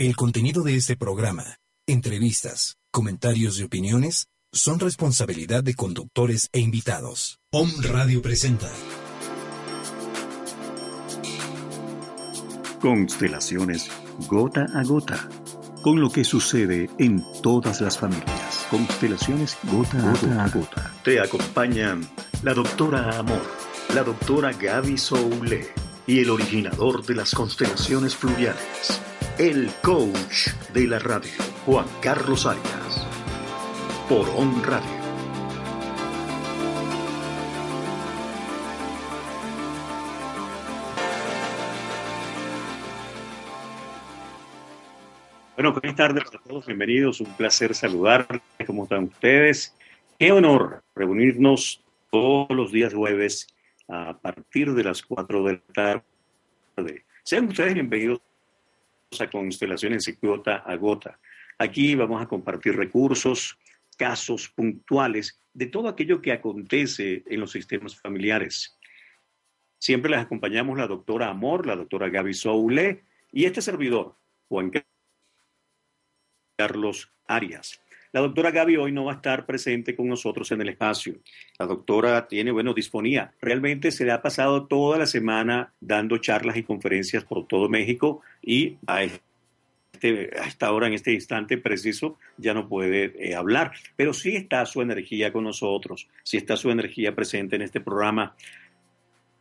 El contenido de este programa, entrevistas, comentarios y opiniones son responsabilidad de conductores e invitados. Om Radio presenta. Constelaciones gota a gota. Con lo que sucede en todas las familias. Constelaciones gota, a, gota a gota. Te acompañan la doctora Amor, la doctora Gaby Soule y el originador de las constelaciones fluviales, el coach de la radio, Juan Carlos Arias. Por On Radio. Bueno, buenas tardes a todos, bienvenidos, un placer saludarles, ¿cómo están ustedes? Qué honor reunirnos todos los días jueves a partir de las 4 de la tarde. Sean ustedes bienvenidos a Constelaciones Gota a Gota. Aquí vamos a compartir recursos, casos puntuales de todo aquello que acontece en los sistemas familiares. Siempre les acompañamos la doctora Amor, la doctora Gaby Soule y este servidor, Juan Carlos Arias. La doctora Gaby hoy no va a estar presente con nosotros en el espacio. La doctora tiene, bueno, disponía. Realmente se le ha pasado toda la semana dando charlas y conferencias por todo México y a, este, esta hora, en este instante preciso, ya no puede eh, hablar. Pero sí está su energía con nosotros, sí está su energía presente en este programa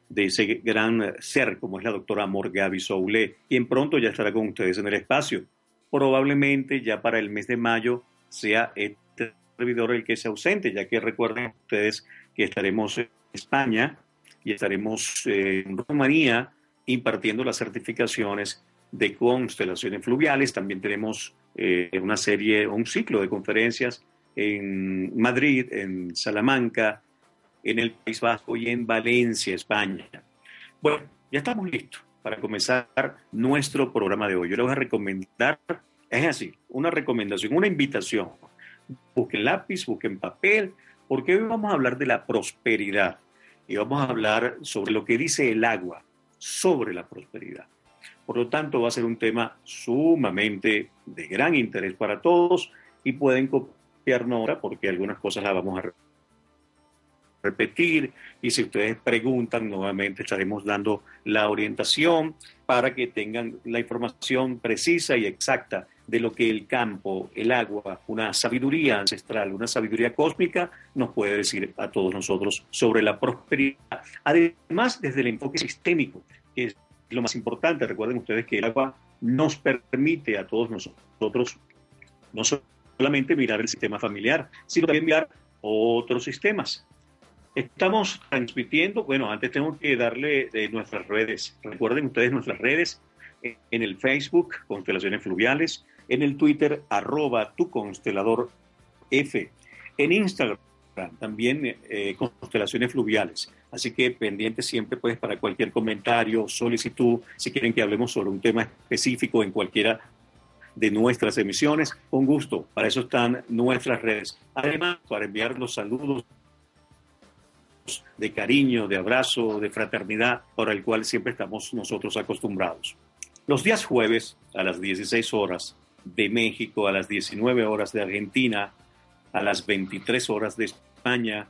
de ese gran ser como es la doctora Amor Gaby Soule, quien pronto ya estará con ustedes en el espacio probablemente ya para el mes de mayo sea este servidor el que se ausente, ya que recuerden ustedes que estaremos en España y estaremos en Rumanía impartiendo las certificaciones de constelaciones fluviales. También tenemos eh, una serie, un ciclo de conferencias en Madrid, en Salamanca, en el País Vasco y en Valencia, España. Bueno, ya estamos listos para comenzar nuestro programa de hoy. Yo les voy a recomendar, es así, una recomendación, una invitación. Busquen lápiz, busquen papel, porque hoy vamos a hablar de la prosperidad y vamos a hablar sobre lo que dice el agua sobre la prosperidad. Por lo tanto, va a ser un tema sumamente de gran interés para todos y pueden copiarnos ahora porque algunas cosas las vamos a repetir y si ustedes preguntan, nuevamente estaremos dando la orientación para que tengan la información precisa y exacta de lo que el campo, el agua, una sabiduría ancestral, una sabiduría cósmica nos puede decir a todos nosotros sobre la prosperidad. Además, desde el enfoque sistémico, que es lo más importante, recuerden ustedes que el agua nos permite a todos nosotros no solamente mirar el sistema familiar, sino también mirar otros sistemas. Estamos transmitiendo, bueno, antes tengo que darle de nuestras redes. Recuerden ustedes nuestras redes en el Facebook, Constelaciones Fluviales, en el Twitter, arroba tu constelador F, en Instagram también eh, Constelaciones Fluviales. Así que pendientes siempre pues para cualquier comentario, solicitud, si quieren que hablemos sobre un tema específico en cualquiera de nuestras emisiones, con gusto. Para eso están nuestras redes. Además, para enviar los saludos de cariño, de abrazo, de fraternidad, para el cual siempre estamos nosotros acostumbrados. Los días jueves a las 16 horas de México, a las 19 horas de Argentina, a las 23 horas de España,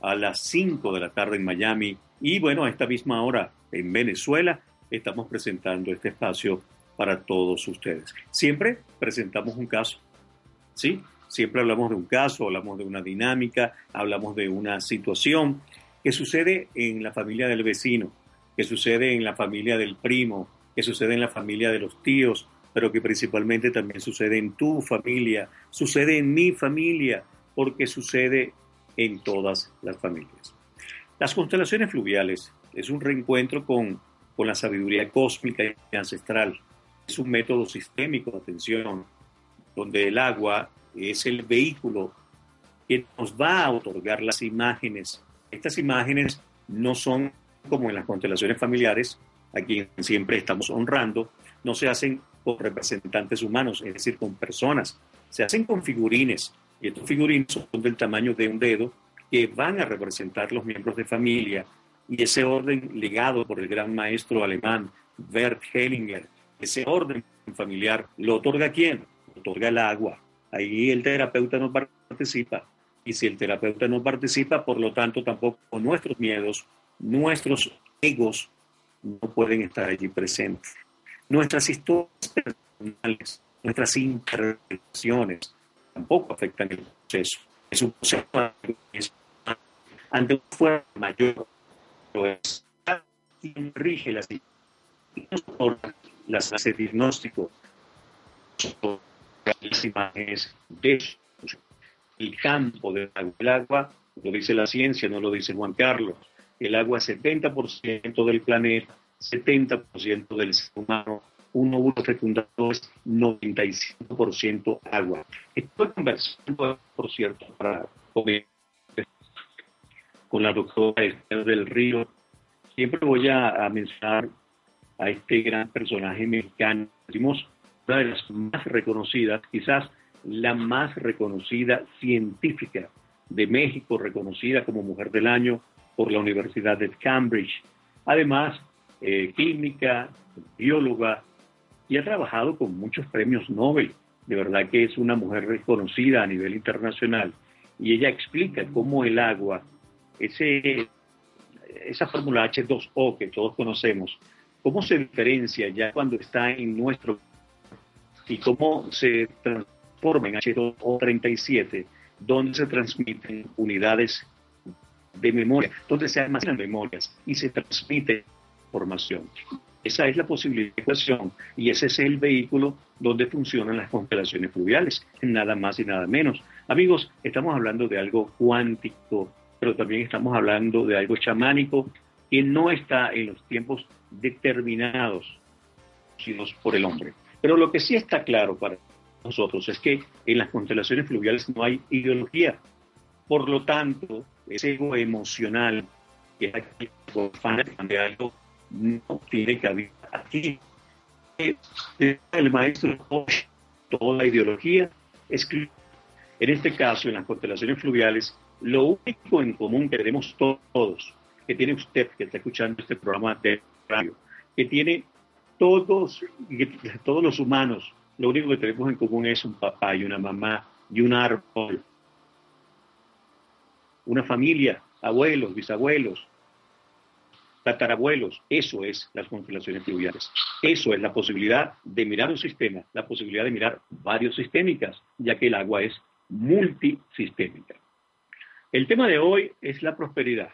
a las 5 de la tarde en Miami y bueno, a esta misma hora en Venezuela, estamos presentando este espacio para todos ustedes. Siempre presentamos un caso, ¿sí? Siempre hablamos de un caso, hablamos de una dinámica, hablamos de una situación que sucede en la familia del vecino, que sucede en la familia del primo, que sucede en la familia de los tíos, pero que principalmente también sucede en tu familia, sucede en mi familia, porque sucede en todas las familias. Las constelaciones fluviales es un reencuentro con, con la sabiduría cósmica y ancestral. Es un método sistémico de atención, donde el agua es el vehículo que nos va a otorgar las imágenes. Estas imágenes no son como en las constelaciones familiares, a quien siempre estamos honrando, no se hacen representantes humanos, es decir, con personas, se hacen con figurines, y estos figurines son del tamaño de un dedo, que van a representar los miembros de familia, y ese orden legado por el gran maestro alemán Bert Hellinger, ese orden familiar, ¿lo otorga quién? Lo otorga el agua. Ahí el terapeuta no participa. Y si el terapeuta no participa, por lo tanto, tampoco nuestros miedos, nuestros egos no pueden estar allí presentes. Nuestras historias personales, nuestras interpretaciones tampoco afectan el proceso. Es un proceso ante un fuerza mayor, es quien rige las las hace diagnóstico las imágenes de el campo del agua. El agua, lo dice la ciencia, no lo dice Juan Carlos, el agua es 70% del planeta, 70% del ser humano, un óvulo fecundado es 95% agua. Estoy conversando, por cierto, para con la doctora Esther del Río. Siempre voy a, mencionar a este gran personaje mexicano, una de las más reconocidas, quizás la más reconocida científica de México, reconocida como Mujer del Año por la Universidad de Cambridge. Además, eh, química, bióloga, y ha trabajado con muchos premios Nobel. De verdad que es una mujer reconocida a nivel internacional. Y ella explica cómo el agua, ese, esa fórmula H2O que todos conocemos, cómo se diferencia ya cuando está en nuestro y cómo se transforma en H2O37, donde se transmiten unidades de memoria, donde se almacenan memorias y se transmite información. Esa es la posibilidad de ecuación y ese es el vehículo donde funcionan las constelaciones fluviales, nada más y nada menos. Amigos, estamos hablando de algo cuántico, pero también estamos hablando de algo chamánico que no está en los tiempos determinados, por el hombre. Pero lo que sí está claro para nosotros es que en las constelaciones fluviales no hay ideología. Por lo tanto, ese ego emocional que es de algo no tiene cabida aquí. El maestro toda la ideología escribe. En este caso, en las constelaciones fluviales, lo único en común que tenemos todos, que tiene usted que está escuchando este programa de radio, que tiene todos, todos los humanos, lo único que tenemos en común es un papá y una mamá y un árbol, una familia, abuelos, bisabuelos, tatarabuelos. Eso es las constelaciones fluviales. Eso es la posibilidad de mirar un sistema, la posibilidad de mirar varios sistémicas, ya que el agua es multisistémica. El tema de hoy es la prosperidad.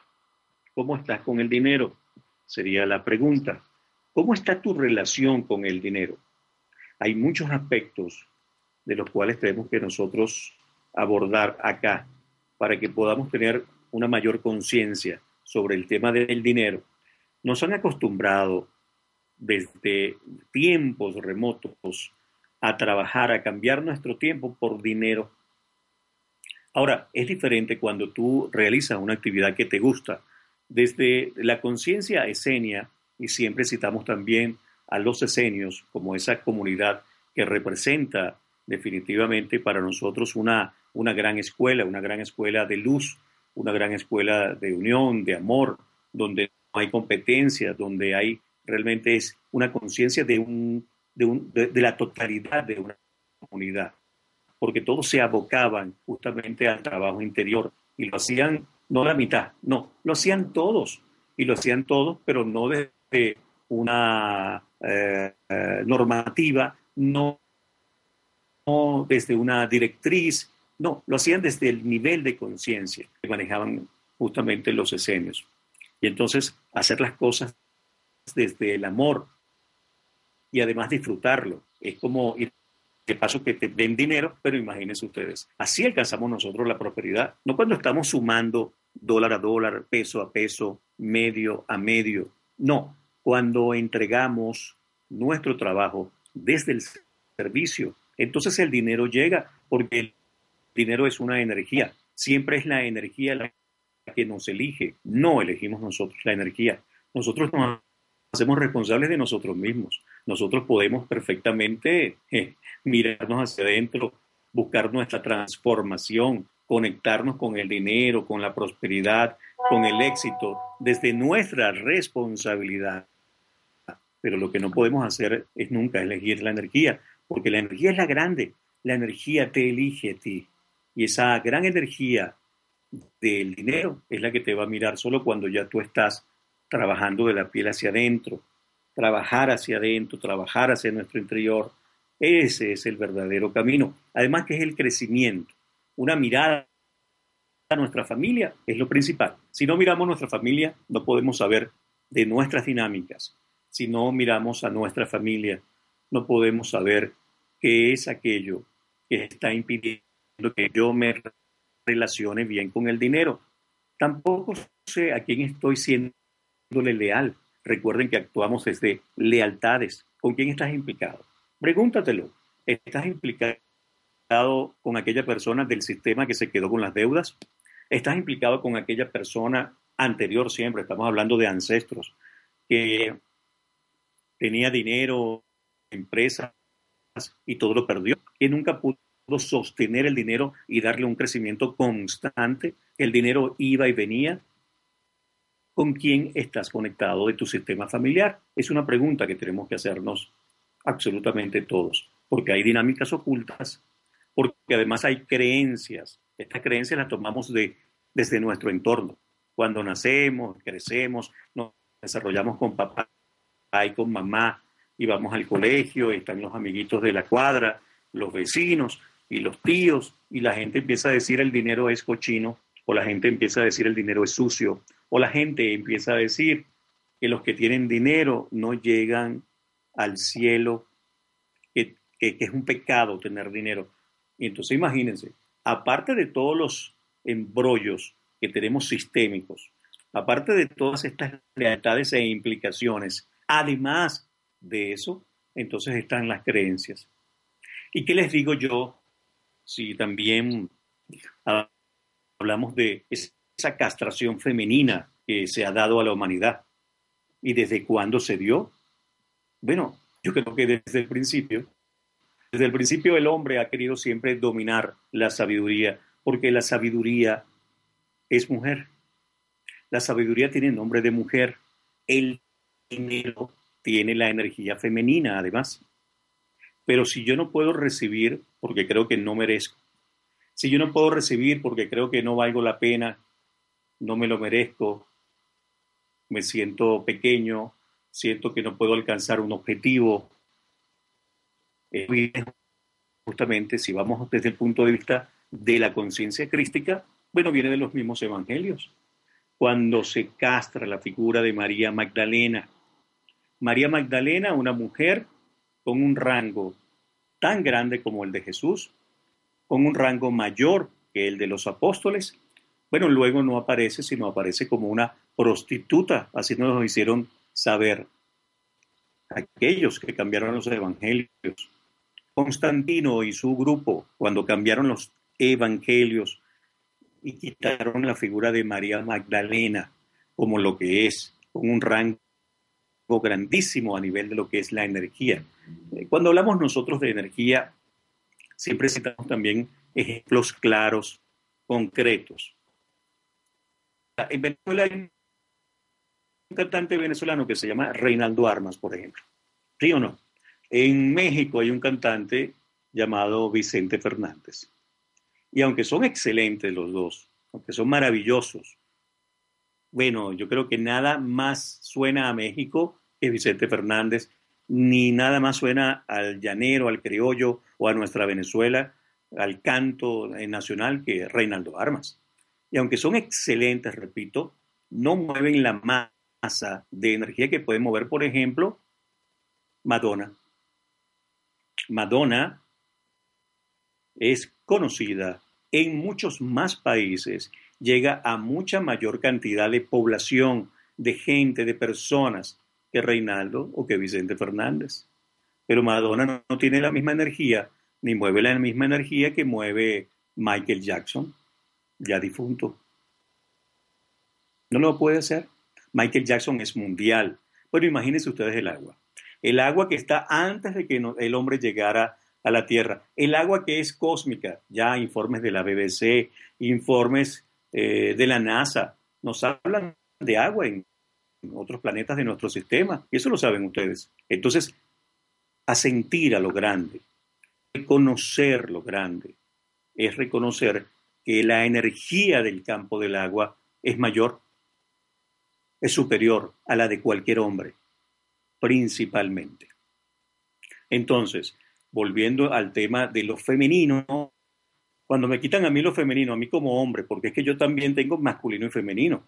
¿Cómo estás con el dinero? Sería la pregunta. ¿Cómo está tu relación con el dinero? Hay muchos aspectos de los cuales tenemos que nosotros abordar acá para que podamos tener una mayor conciencia sobre el tema del dinero. Nos han acostumbrado desde tiempos remotos a trabajar, a cambiar nuestro tiempo por dinero. Ahora, es diferente cuando tú realizas una actividad que te gusta. Desde la conciencia esenia, y siempre citamos también a los esenios como esa comunidad que representa definitivamente para nosotros una, una gran escuela, una gran escuela de luz, una gran escuela de unión, de amor, donde hay competencia, donde hay realmente es una conciencia de, un, de, de la totalidad de una comunidad, porque todos se abocaban justamente al trabajo interior y lo hacían no la mitad, no, lo hacían todos y lo hacían todos, pero no desde una eh, eh, normativa, no, desde una directriz, no, lo hacían desde el nivel de conciencia que manejaban justamente los esenios. Y entonces hacer las cosas desde el amor y además disfrutarlo. Es como ir de paso que te den dinero, pero imagínense ustedes, así alcanzamos nosotros la prosperidad, no cuando estamos sumando dólar a dólar, peso a peso, medio a medio, no, cuando entregamos nuestro trabajo desde el servicio, entonces el dinero llega porque el dinero es una energía. Siempre es la energía la que nos elige. No elegimos nosotros la energía. Nosotros nos hacemos responsables de nosotros mismos. Nosotros podemos perfectamente eh, mirarnos hacia adentro, buscar nuestra transformación, conectarnos con el dinero, con la prosperidad, con el éxito, desde nuestra responsabilidad pero lo que no podemos hacer es nunca elegir la energía, porque la energía es la grande, la energía te elige a ti. Y esa gran energía del dinero es la que te va a mirar solo cuando ya tú estás trabajando de la piel hacia adentro, trabajar hacia adentro, trabajar hacia nuestro interior. Ese es el verdadero camino. Además que es el crecimiento. Una mirada a nuestra familia es lo principal. Si no miramos nuestra familia, no podemos saber de nuestras dinámicas. Si no miramos a nuestra familia, no podemos saber qué es aquello que está impidiendo que yo me relacione bien con el dinero. Tampoco sé a quién estoy siéndole leal. Recuerden que actuamos desde lealtades. ¿Con quién estás implicado? Pregúntatelo. ¿Estás implicado con aquella persona del sistema que se quedó con las deudas? ¿Estás implicado con aquella persona anterior siempre? Estamos hablando de ancestros que tenía dinero, empresas y todo lo perdió, que nunca pudo sostener el dinero y darle un crecimiento constante. El dinero iba y venía. ¿Con quién estás conectado de tu sistema familiar? Es una pregunta que tenemos que hacernos absolutamente todos, porque hay dinámicas ocultas, porque además hay creencias. Estas creencias las tomamos de, desde nuestro entorno. Cuando nacemos, crecemos, nos desarrollamos con papá y con mamá, y vamos al colegio, están los amiguitos de la cuadra, los vecinos, y los tíos, y la gente empieza a decir el dinero es cochino, o la gente empieza a decir el dinero es sucio, o la gente empieza a decir que los que tienen dinero no llegan al cielo, que, que, es un pecado tener dinero. Y entonces imagínense, aparte de todos los embrollos que tenemos sistémicos, aparte de todas estas lealtades e implicaciones, además de eso, entonces están las creencias. ¿Y qué les digo yo si también hablamos de esa castración femenina que se ha dado a la humanidad. ¿Y desde cuándo se dio? Bueno, yo creo que desde el principio. Desde el principio el hombre ha querido siempre dominar la sabiduría, porque la sabiduría es mujer. La sabiduría tiene nombre de mujer. El dinero tiene la energía femenina, además. Pero si yo no puedo recibir porque creo que no merezco, si yo no puedo recibir porque creo que no valgo la pena, no me lo merezco, me siento pequeño, siento que no puedo alcanzar un objetivo, justamente si vamos desde el punto de vista de la conciencia crística, bueno, viene de los mismos evangelios. Cuando se castra la figura de María Magdalena, María Magdalena, una mujer con un rango tan grande como el de Jesús, con un rango mayor que el de los apóstoles, bueno, luego no aparece, sino aparece como una prostituta, así nos lo hicieron saber aquellos que cambiaron los evangelios. Constantino y su grupo, cuando cambiaron los evangelios y quitaron la figura de María Magdalena como lo que es, con un rango grandísimo a nivel de lo que es la energía. Eh, cuando hablamos nosotros de energía, siempre citamos también ejemplos claros, concretos. En Venezuela hay un cantante venezolano que se llama Reinaldo Armas, por ejemplo. ¿Sí o no? En México hay un cantante llamado Vicente Fernández. Y aunque son excelentes los dos, aunque son maravillosos, bueno, yo creo que nada más suena a México que Vicente Fernández, ni nada más suena al llanero, al criollo o a nuestra Venezuela, al canto nacional que Reinaldo Armas. Y aunque son excelentes, repito, no mueven la masa de energía que puede mover, por ejemplo, Madonna. Madonna es conocida en muchos más países llega a mucha mayor cantidad de población, de gente, de personas que Reinaldo o que Vicente Fernández. Pero Madonna no, tiene la misma energía, ni mueve la misma energía que mueve Michael Jackson, ya difunto. No lo puede hacer. Michael Jackson es mundial. Bueno, imagínense ustedes el agua. El agua que está antes de que el hombre llegara a la Tierra. El agua que es cósmica. Ya informes de la BBC, informes eh, de la NASA, nos hablan de agua en, otros planetas de nuestro sistema, y eso lo saben ustedes. Entonces, asentir a lo grande, reconocer lo grande, es reconocer que la energía del campo del agua es mayor, es superior a la de cualquier hombre, principalmente. Entonces, volviendo al tema de lo femenino, cuando me quitan a mí lo femenino, a mí como hombre, porque es que yo también tengo masculino y femenino.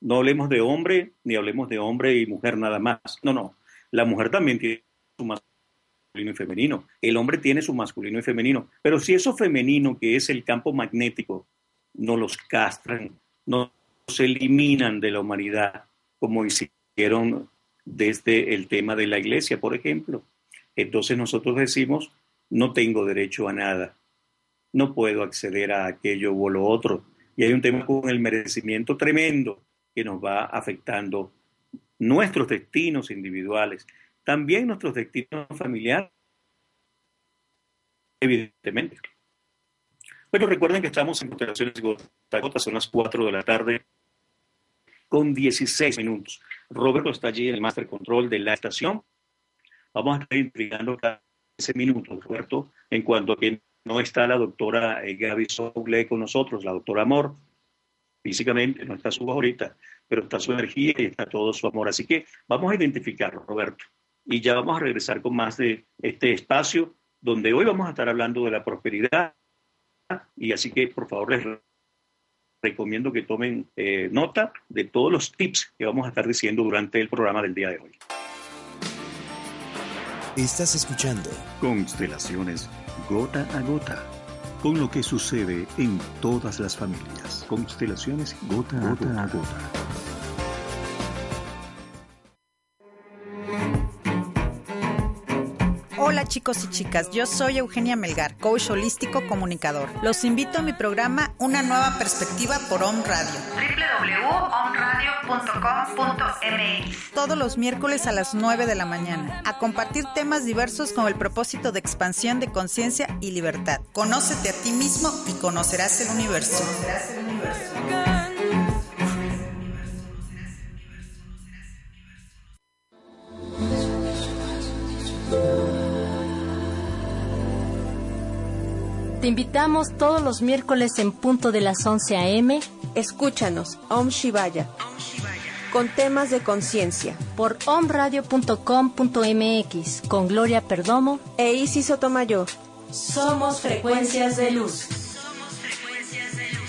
No hablemos de hombre, ni hablemos de hombre y mujer nada más. No, no. La mujer también tiene su masculino y femenino. El hombre tiene su masculino y femenino. Pero si eso femenino, que es el campo magnético, no los castran, no se eliminan de la humanidad, como hicieron desde el tema de la iglesia, por ejemplo. Entonces nosotros decimos, no tengo derecho a nada, no puedo acceder a aquello o lo otro. Y hay un tema con el merecimiento tremendo que nos va afectando nuestros destinos individuales, también nuestros destinos familiares, evidentemente. Pero recuerden que estamos en constelaciones gota son las 4 de la tarde con 16 minutos. Roberto está allí en el Master Control de la estación. Vamos a estar intrigando cada 15 minutos, Roberto, en cuanto a que no está la doctora eh, Gaby Soule con nosotros, la doctora Amor, físicamente, no está su voz ahorita, pero está su energía y está todo su amor. Así que vamos a identificarlo, Roberto. Y ya vamos a regresar con más de este espacio donde hoy vamos a estar hablando de la prosperidad. Y así que, por favor, les recomiendo que tomen eh, nota de todos los tips que vamos a estar diciendo durante el programa del día de hoy. Estás escuchando Constelaciones Gota a Gota, con lo que sucede en todas las familias. Constelaciones Gota a Gota. A gota. Hola chicos y chicas, yo soy Eugenia Melgar, coach holístico comunicador. Los invito a mi programa Una nueva perspectiva por Om Radio. Todos los miércoles a las 9 de la mañana, a compartir temas diversos con el propósito de expansión de conciencia y libertad. Conócete a ti mismo y conocerás el universo. Conocerás el universo. Te invitamos todos los miércoles en punto de las 11 a.m. Escúchanos, Om Shivaya, con temas de conciencia. Por omradio.com.mx, con Gloria Perdomo e Isis Sotomayor. Somos frecuencias de luz. Somos frecuencias de luz.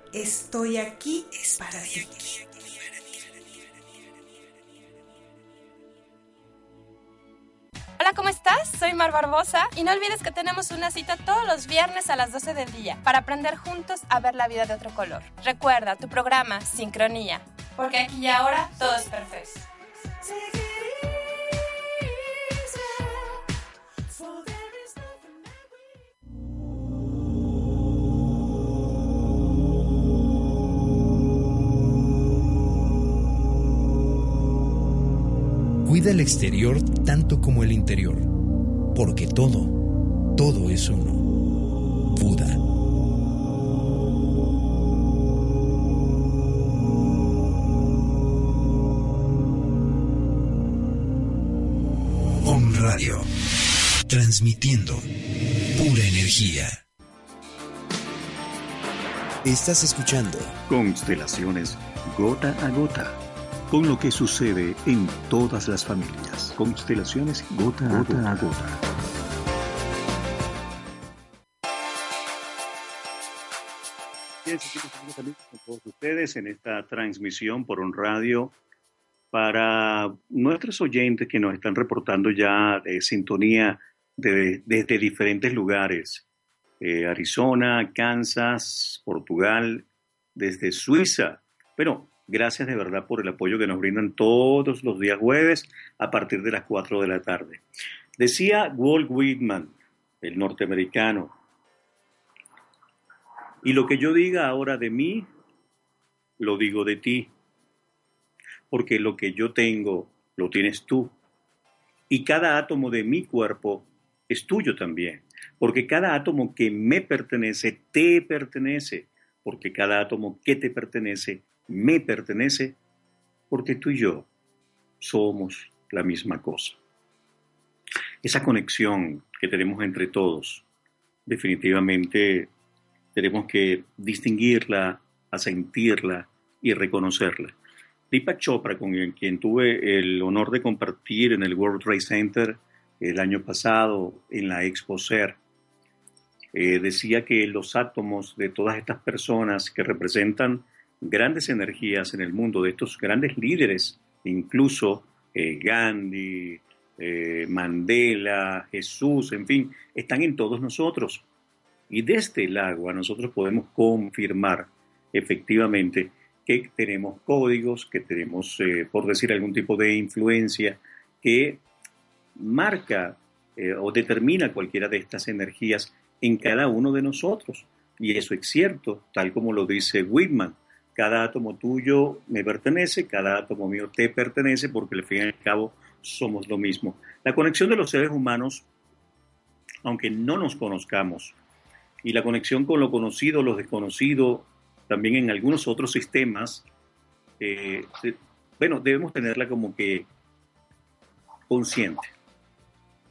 Estoy aquí es para ti. Hola, ¿cómo estás? Soy Mar Barbosa y no olvides que tenemos una cita todos los viernes a las 12 del día para aprender juntos a ver la vida de otro color. Recuerda tu programa Sincronía, porque aquí y ahora todo es perfecto. Cuida el exterior tanto como el interior, porque todo, todo es uno. Buda. transmitiendo pura energía. Estás escuchando Constelaciones gota a gota, con lo que sucede en todas las familias. Constelaciones gota, a gota. A gota. Bien, con todos ustedes en esta transmisión por un radio para nuestros oyentes que nos están reportando ya de sintonía desde diferentes lugares, eh, Arizona, Kansas, Portugal, desde Suiza. Pero gracias de verdad por el apoyo que nos brindan todos los días jueves a partir de las 4 de la tarde. Decía Walt Whitman, el norteamericano, y lo que yo diga ahora de mí, lo digo de ti porque lo que yo tengo lo tienes tú. Y cada átomo de mi cuerpo es tuyo también, porque cada átomo que me pertenece te pertenece, porque cada átomo que te pertenece me pertenece, porque tú y yo somos la misma cosa. Esa conexión que tenemos entre todos, definitivamente tenemos que distinguirla, a sentirla y reconocerla. Deepak Chopra, con quien tuve el honor de compartir en el World Trade Center el año pasado en la Expo SER, eh, decía que los átomos de todas estas personas que representan grandes energías en el mundo, de estos grandes líderes, incluso eh, Gandhi, eh, Mandela, Jesús, en fin, están en todos nosotros. Y desde el agua nosotros podemos confirmar efectivamente que tenemos códigos, que tenemos, eh, por decir, algún tipo de influencia que marca o determina cualquiera de estas energías en cada uno de nosotros. Y eso es cierto, tal como lo dice Whitman. Cada átomo tuyo me pertenece, cada átomo mío te pertenece, porque al fin y al cabo somos lo mismo. La conexión de los seres humanos, aunque no nos conozcamos, y la conexión con lo conocido, lo desconocido, también en algunos otros sistemas, eh, bueno, debemos tenerla como que consciente.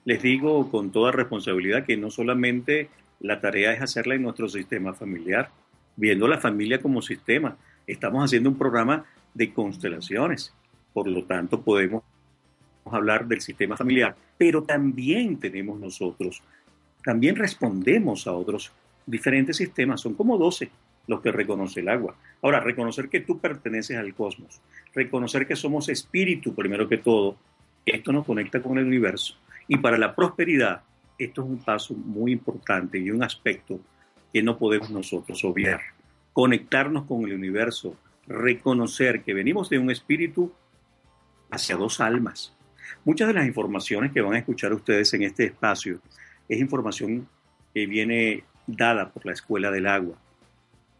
Les digo con toda responsabilidad que no solamente la tarea es hacerla en nuestro sistema familiar, viendo la familia como sistema. Estamos haciendo un programa de constelaciones, por lo tanto podemos hablar del sistema familiar, pero también tenemos nosotros, también respondemos a otros diferentes sistemas, son como 12 los que reconoce el agua. Ahora, reconocer que tú perteneces al cosmos, reconocer que somos espíritu primero que todo, esto nos conecta con el universo. Y para la prosperidad, esto es un paso muy importante y un aspecto que no podemos nosotros obviar. Conectarnos con el universo, reconocer que venimos de un espíritu hacia dos almas. Muchas de las informaciones que van a escuchar ustedes en este espacio es información que viene dada por la Escuela del Agua.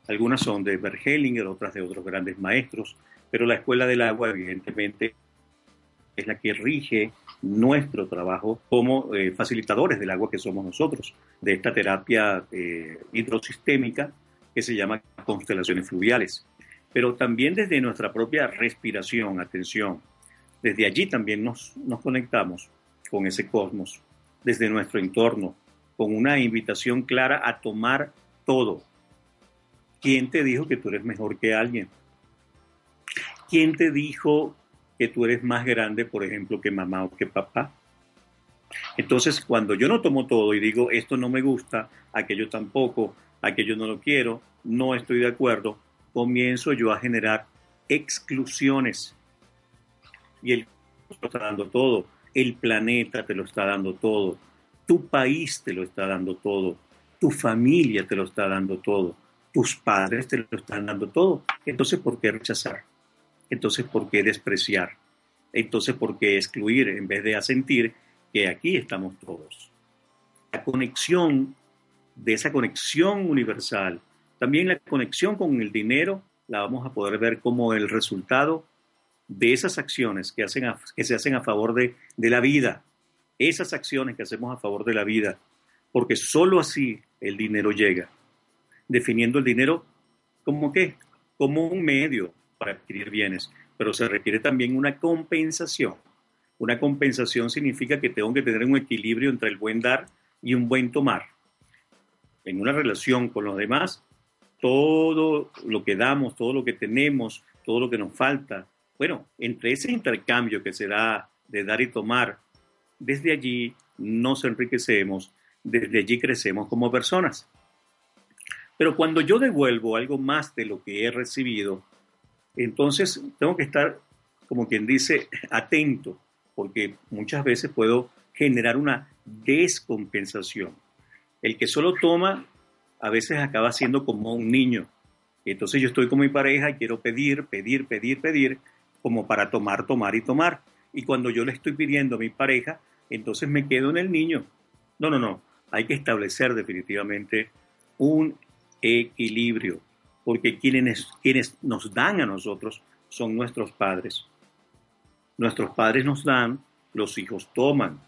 Algunas son de Bergelinger, otras de otros grandes maestros, pero la Escuela del Agua evidentemente es la que rige nuestro trabajo como eh, facilitadores del agua que somos nosotros, de esta terapia eh, hidrosistémica que se llama constelaciones fluviales. Pero también desde nuestra propia respiración, atención, desde allí también nos, nos conectamos con ese cosmos, desde nuestro entorno, con una invitación clara a tomar todo, ¿Quién te dijo que tú eres mejor que alguien? ¿Quién te dijo que tú eres más grande, por ejemplo, que mamá o que papá? Entonces, cuando yo no tomo todo y digo, esto no me gusta, aquello tampoco, aquello no lo quiero, no estoy de acuerdo, comienzo yo a generar exclusiones. Y el te está dando todo, el planeta te lo está dando todo, tu país te lo está dando todo, tu familia te lo está dando todo tus padres te lo están dando todo. Entonces, ¿por qué rechazar? Entonces, ¿por qué despreciar? Entonces, ¿por qué excluir en vez de asentir que aquí estamos todos? La conexión de esa conexión universal, también la conexión con el dinero, la vamos a poder ver como el resultado de esas acciones que, hacen que se hacen a favor de, de la vida, esas acciones que hacemos a favor de la vida, porque sólo así el dinero llega. Definiendo el dinero como qué, como un medio para adquirir bienes, pero se requiere también una compensación. Una compensación significa que tengo que tener un equilibrio entre el buen dar y un buen tomar. En una relación con los demás, todo lo que damos, todo lo que tenemos, todo lo que nos falta, bueno, entre ese intercambio que se da de dar y tomar, desde allí nos enriquecemos, desde allí crecemos como personas. Pero cuando yo devuelvo algo más de lo que he recibido, entonces tengo que estar, como quien dice, atento porque muchas veces puedo generar una descompensación. El que solo toma a veces acaba siendo como un niño. entonces yo estoy con mi pareja y quiero pedir, pedir, pedir, pedir, como para tomar, tomar y tomar. Y cuando yo le estoy pidiendo a mi pareja, entonces me quedo en el niño. No, no, no. Hay que establecer definitivamente un equilibrio, porque quienes, quienes nos dan a nosotros son nuestros padres. Nuestros padres nos dan, los hijos toman.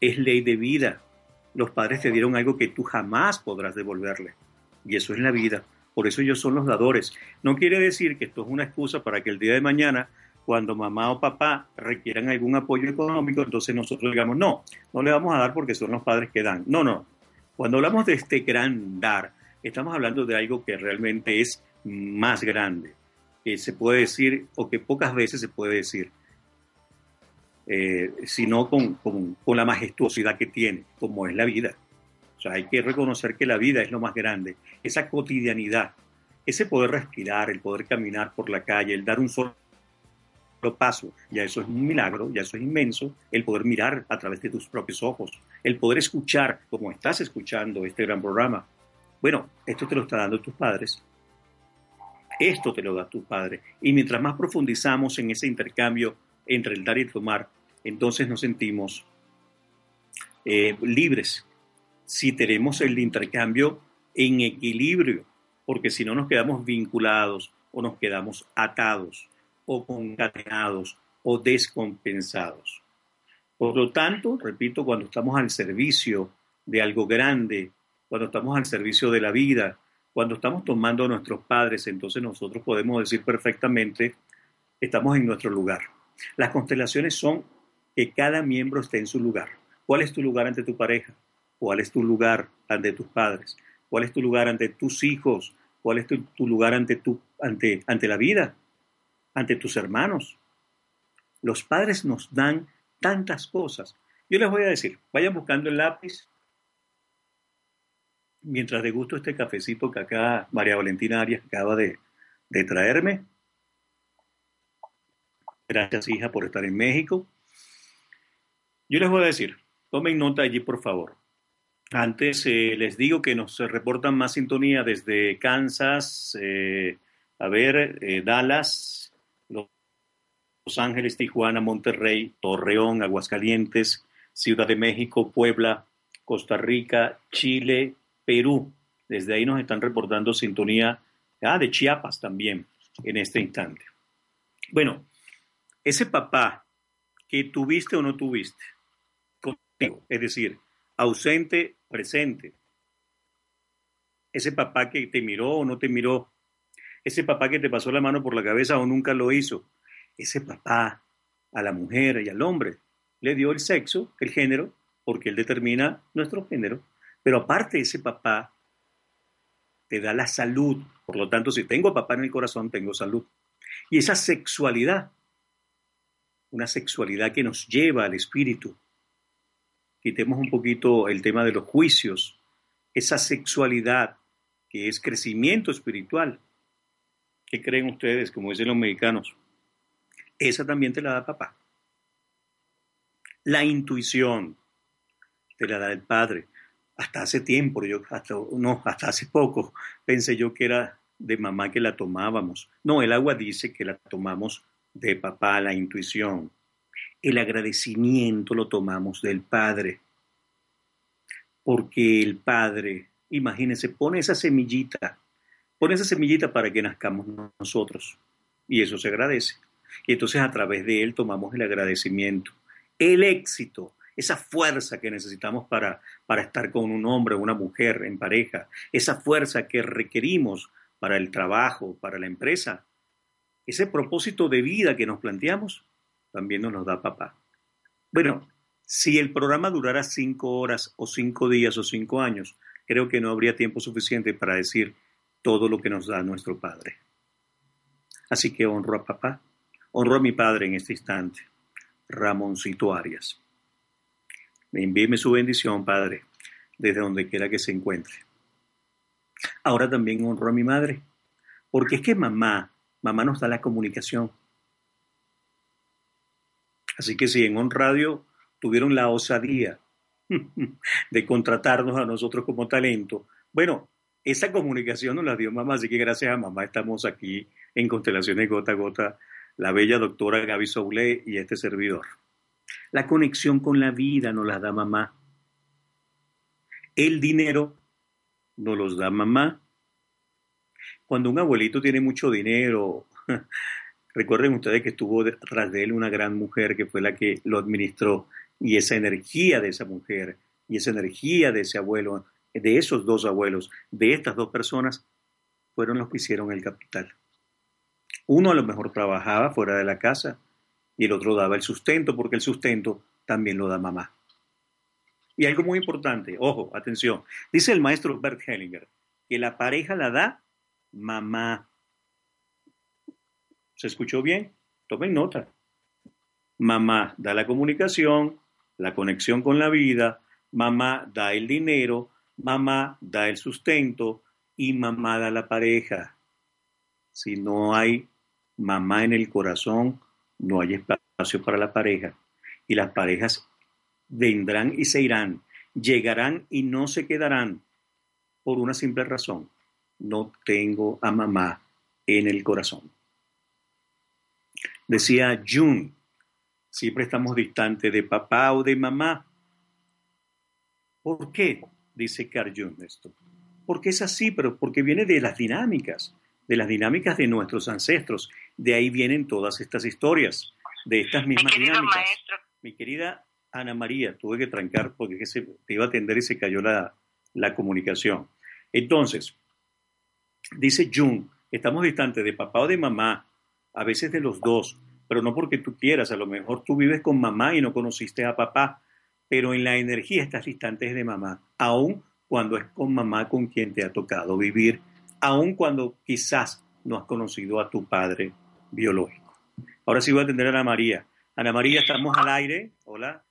Es ley de vida. Los padres te dieron algo que tú jamás podrás devolverle. Y eso es la vida. Por eso ellos son los dadores. No quiere decir que esto es una excusa para que el día de mañana, cuando mamá o papá requieran algún apoyo económico, entonces nosotros digamos, no, no le vamos a dar porque son los padres que dan. No, no. Cuando hablamos de este gran dar, estamos hablando de algo que realmente es más grande que se puede decir o que pocas veces se puede decir, eh, sino con, con, la majestuosidad que tiene, como es la vida. O sea, hay que reconocer que la vida es lo más grande, esa cotidianidad, ese poder respirar, el poder caminar por la calle, el dar un solo paso, ya eso es un milagro, ya eso es inmenso, el poder mirar a través de tus propios ojos, el poder escuchar como estás escuchando este gran programa. Bueno, esto te lo está dando tus padres, esto te lo da tu Padre. Y mientras más profundizamos en ese intercambio entre el dar y el tomar, entonces nos sentimos eh, libres. Si tenemos el intercambio en equilibrio, porque si no nos quedamos vinculados o nos quedamos atados o concatenados o descompensados. Por lo tanto, repito, cuando estamos al servicio de algo grande, cuando estamos al servicio de la vida, cuando estamos tomando a nuestros padres, entonces nosotros podemos decir perfectamente, estamos en nuestro lugar. Las constelaciones son que cada miembro esté en su lugar. ¿Cuál es tu lugar ante tu pareja? ¿Cuál es tu lugar ante tus padres? ¿Cuál es tu lugar ante tus hijos? ¿Cuál es tu, lugar ante, tu, ante, ante la vida? ¿Ante tus hermanos? Los padres nos dan tantas cosas. Yo les voy a decir, vayan buscando el lápiz, mientras degusto este cafecito que acá María Valentina Arias acaba de, de traerme. Gracias, hija, por estar en México. Yo les voy a decir, tomen nota allí, por favor. Antes eh, les digo que nos reportan más sintonía desde Kansas, eh, a ver, eh, Dallas, Los Ángeles, Tijuana, Monterrey, Torreón, Aguascalientes, Ciudad de México, Puebla, Costa Rica, Chile, Perú. Desde ahí nos están reportando sintonía ah, de Chiapas también en este instante. Bueno, ese papá que tuviste o no tuviste es decir, ausente, presente. Ese papá que te miró o no te miró. Ese papá que te pasó la mano por la cabeza o nunca lo hizo. Ese papá a la mujer y al hombre le dio el sexo, el género, porque él determina nuestro género. Pero aparte ese papá te da la salud. Por lo tanto, si tengo papá en el corazón, tengo salud. Y esa sexualidad, una sexualidad que nos lleva al espíritu. Quitemos un poquito el tema de los juicios. Esa sexualidad que es crecimiento espiritual. ¿Qué creen ustedes, como dicen los mexicanos? Esa también te la da papá. La intuición te la da el padre hasta hace tiempo, yo hasta, no, hasta hace poco pensé yo que era de mamá que la tomábamos. No, el agua dice que la tomamos de papá, la intuición. El agradecimiento lo tomamos del Padre. Porque el Padre, imagínense, pone esa semillita, pone esa semillita para que nazcamos nosotros. Y eso se agradece. Y entonces a través de él tomamos el agradecimiento. El éxito esa fuerza que necesitamos para, para estar con un hombre o una mujer en pareja, esa fuerza que requerimos para el trabajo, para la empresa, ese propósito de vida que nos planteamos, también nos da papá. Bueno, si el programa durara cinco horas o cinco días o cinco años, creo que no habría tiempo suficiente para decir todo lo que nos da nuestro Padre. Así que honro a papá, honro a mi Padre en este instante, Ramoncito Arias. Me envíeme su bendición, Padre, desde donde quiera que se encuentre. Ahora también honro a mi madre, porque es que mamá, mamá nos da la comunicación. Así que si en On Radio tuvieron la osadía de contratarnos a nosotros como talento, bueno, esa comunicación nos la dio mamá, así que gracias a mamá estamos aquí en Constelaciones Gota a Gota, la bella doctora Gaby Soule y este servidor. La conexión con la vida nos la da mamá. El dinero nos los da mamá. Cuando un abuelito tiene mucho dinero, recuerden ustedes que estuvo detrás de él una gran mujer que fue la que lo administró y esa energía de esa mujer y esa energía de ese abuelo, de esos dos abuelos, de estas dos personas, fueron los que hicieron el capital. Uno a lo mejor trabajaba fuera de la casa y el otro daba el sustento, porque el sustento también lo da mamá. Y algo muy importante, ojo, atención, dice el maestro Bert Hellinger, que la pareja la da mamá. ¿Se escuchó bien? Tomen nota. Mamá da la comunicación, la conexión con la vida, mamá da el dinero, mamá da el sustento y mamá da la pareja. Si no hay mamá en el corazón, no hay espacio para la pareja. Y las parejas vendrán y se irán, llegarán y no se quedarán por una simple razón. No tengo a mamá en el corazón. Decía Jung, siempre estamos distantes de papá o de mamá. ¿Por qué? Dice Carl Jung esto. Porque es así, pero porque viene de las dinámicas, de las dinámicas de nuestros ancestros. De ahí vienen todas estas historias, de estas mismas dinámicas. Mi querida Ana María, tuve que trancar porque se, te iba a atender y se cayó la, la comunicación. Entonces, dice Jung, estamos distantes de papá o de mamá, a veces de los dos, pero no porque tú quieras, a lo mejor tú vives con mamá y no conociste a papá, pero en la energía estás distante de mamá, aun cuando es con mamá con quien te ha tocado vivir, aun cuando quizás no has conocido a tu padre biológico. Ahora sí voy a atender a Ana María. Ana María, estamos al aire. Hola.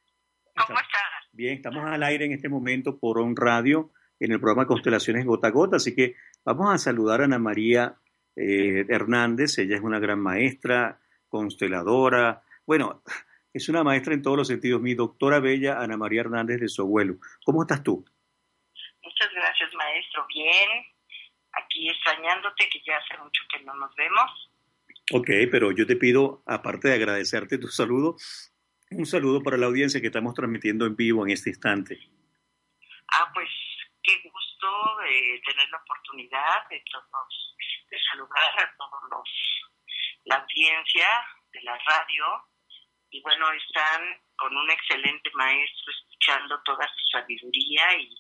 ¿Cómo estás? Bien, estamos al aire en este momento por On Radio en el programa Constelaciones Gota a Gota, así que vamos a saludar a Ana María eh, Hernández. Ella es una gran maestra, consteladora. Bueno, es una maestra en todos los sentidos. Mi doctora bella, Ana María Hernández de su abuelo. ¿Cómo estás tú? Muchas gracias, maestro. Bien. Aquí extrañándote, que ya hace mucho que no nos vemos. Ok, pero yo te pido, aparte de agradecerte tu saludo, un saludo para la audiencia que estamos transmitiendo en vivo en este instante. Ah, pues qué gusto de tener la oportunidad de, todos, de saludar a todos los, la audiencia de la radio. Y bueno, están con un excelente maestro escuchando toda su sabiduría y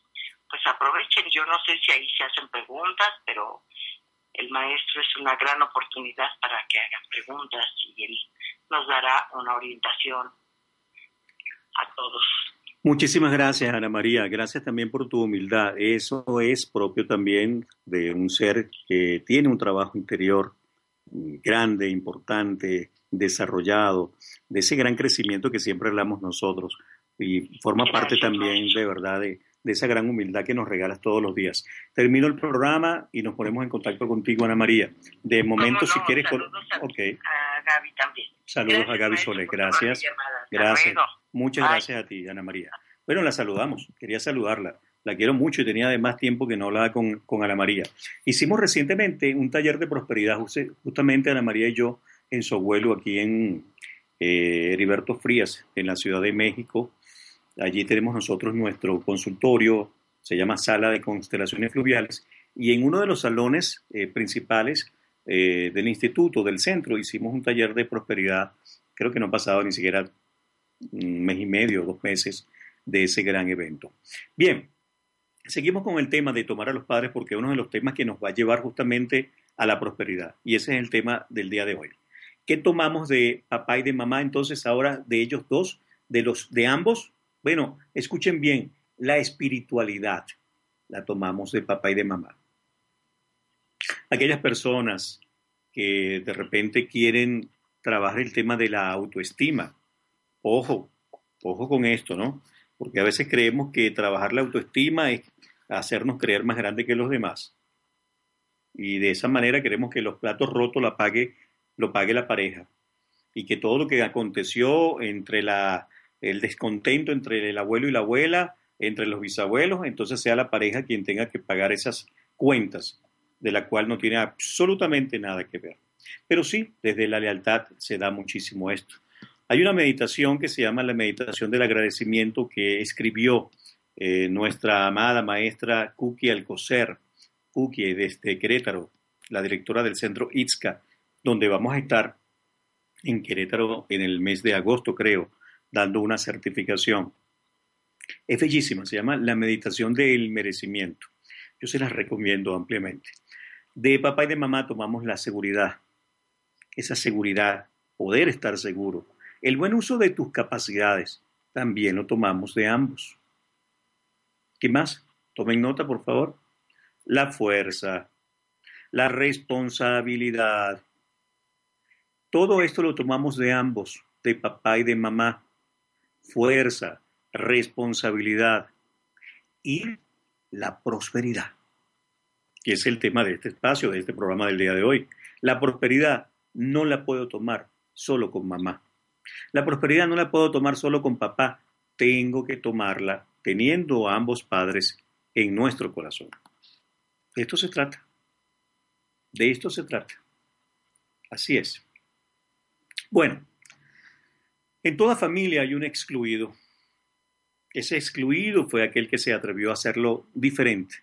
pues aprovechen. Yo no sé si ahí se hacen preguntas, pero el maestro es una gran oportunidad para que hagan preguntas y él nos dará una orientación a todos. Muchísimas gracias, Ana María. Gracias también por tu humildad. Eso es propio también de un ser que tiene un trabajo interior grande, importante, desarrollado, de ese gran crecimiento que siempre hablamos nosotros. Y forma parte también, de verdad, de, esa gran humildad que nos regalas todos los días. Termino el programa y nos ponemos en contacto contigo, Ana María. De momento, si quieres... Saludos a, a Gaby también. Saludos a Gaby Sole, gracias. Gracias. Muchas gracias a ti, Ana María. Bueno, la saludamos, quería saludarla. La quiero mucho y tenía además tiempo que no hablaba con, con Ana María. Hicimos recientemente un taller de prosperidad, justamente Ana María y yo, en su abuelo aquí en eh, Heriberto Frías, en la Ciudad de México. Allí tenemos nosotros nuestro consultorio, se llama Sala de Constelaciones Fluviales, y en uno de los salones eh, principales eh, del instituto, del centro, hicimos un taller de prosperidad. Creo que no ha pasado ni siquiera un mes y medio, dos meses de ese gran evento. Bien, seguimos con el tema de tomar a los padres porque uno de los temas que nos va a llevar justamente a la prosperidad. Y ese es el tema del día de hoy. ¿Qué tomamos de papá y de mamá entonces ahora de ellos dos, de los de ambos? Bueno, escuchen bien, la espiritualidad la tomamos de papá y de mamá. Aquellas personas que de repente quieren trabajar el tema de la autoestima, ojo, ojo con esto, ¿no? Porque a veces creemos que trabajar la autoestima es hacernos creer más grande que los demás. Y de esa manera queremos que los platos rotos lo pague la pareja. Y que todo lo que aconteció entre la, el descontento entre el abuelo y la abuela, entre los bisabuelos, entonces sea la pareja quien tenga que pagar esas cuentas, de la cual no tiene absolutamente nada que ver. Pero sí, desde la lealtad se da muchísimo esto. Hay una meditación que se llama la meditación del agradecimiento que escribió eh, nuestra amada maestra Kuki Alcocer, Kuki desde Querétaro, la directora del centro ITSCA, donde vamos a estar en Querétaro en el mes de agosto, creo, dando una certificación. Es bellísima, se llama La meditación del merecimiento. Yo se las recomiendo ampliamente. De papá y de mamá tomamos la seguridad, esa seguridad, poder estar seguro. El buen uso de tus capacidades también lo tomamos de ambos. ¿Qué más? Tomen nota, por favor. La fuerza, la responsabilidad. Todo esto lo tomamos de ambos, de papá y de mamá. Fuerza, responsabilidad y la prosperidad, que es el tema de este espacio, de este programa del día de hoy. La prosperidad no la puedo tomar solo con mamá. La prosperidad no la puedo tomar solo con papá. Tengo que tomarla teniendo a ambos padres en nuestro corazón. De esto se trata. De esto se trata. Así es. Bueno, en toda familia hay un excluido. Ese excluido fue aquel que se atrevió a hacerlo diferente.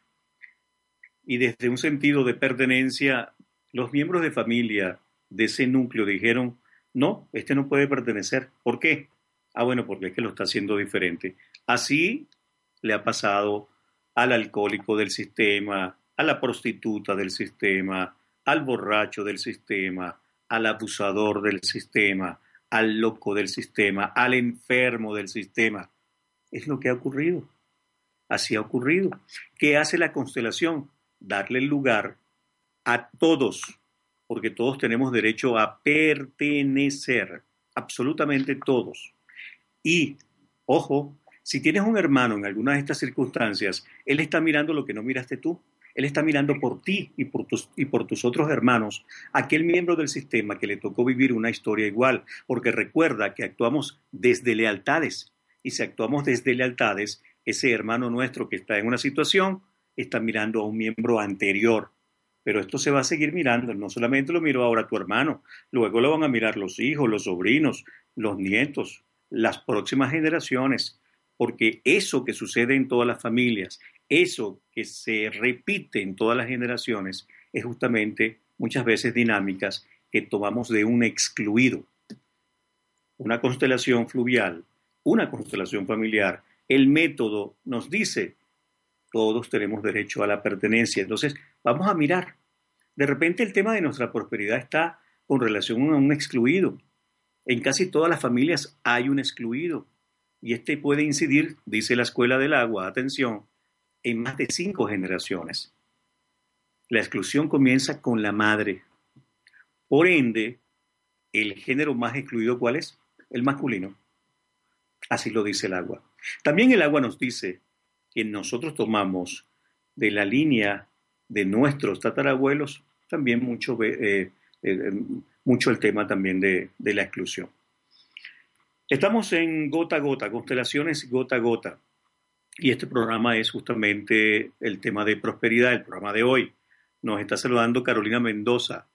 Y desde un sentido de pertenencia, los miembros de familia de ese núcleo dijeron, no, este no puede pertenecer. ¿Por qué? Ah, bueno, porque es que lo está haciendo diferente. Así le ha pasado al alcohólico del sistema, a la prostituta del sistema, al borracho del sistema, al abusador del sistema, al loco del sistema, al enfermo del sistema. Es lo que ha ocurrido. Así ha ocurrido. ¿Qué hace la constelación? Darle lugar a todos, porque todos tenemos derecho a pertenecer, absolutamente todos. Y, ojo, si tienes un hermano en alguna de estas circunstancias, él está mirando lo que no miraste tú. Él está mirando por ti y por, tus, y por tus otros hermanos, aquel miembro del sistema que le tocó vivir una historia igual, porque recuerda que actuamos desde lealtades. Y si actuamos desde lealtades, ese hermano nuestro que está en una situación está mirando a un miembro anterior. Pero esto se va a seguir mirando, no solamente lo miró ahora tu hermano, luego lo van a mirar los hijos, los sobrinos, los nietos, las próximas generaciones porque eso que sucede en todas las familias, eso que se repite en todas las generaciones, es justamente muchas veces dinámicas que tomamos de un excluido. Una constelación fluvial, una constelación familiar, el método nos dice, todos tenemos derecho a la pertenencia. Entonces, vamos a mirar. De repente el tema de nuestra prosperidad está con relación a un excluido. En casi todas las familias hay un excluido y este puede incidir, dice la Escuela del Agua, atención, en más de cinco generaciones. La exclusión comienza con la madre. Por ende, el género más excluido, ¿cuál es? El masculino. Así lo dice el agua. También el agua nos dice que nosotros tomamos de la línea de nuestros tatarabuelos también mucho, eh, eh, mucho el tema también de la exclusión. Estamos en Gota a Gota, Constelaciones Gota a Gota. Y este programa es justamente el tema de prosperidad, el programa de hoy. Nos está saludando Carolina Mendoza,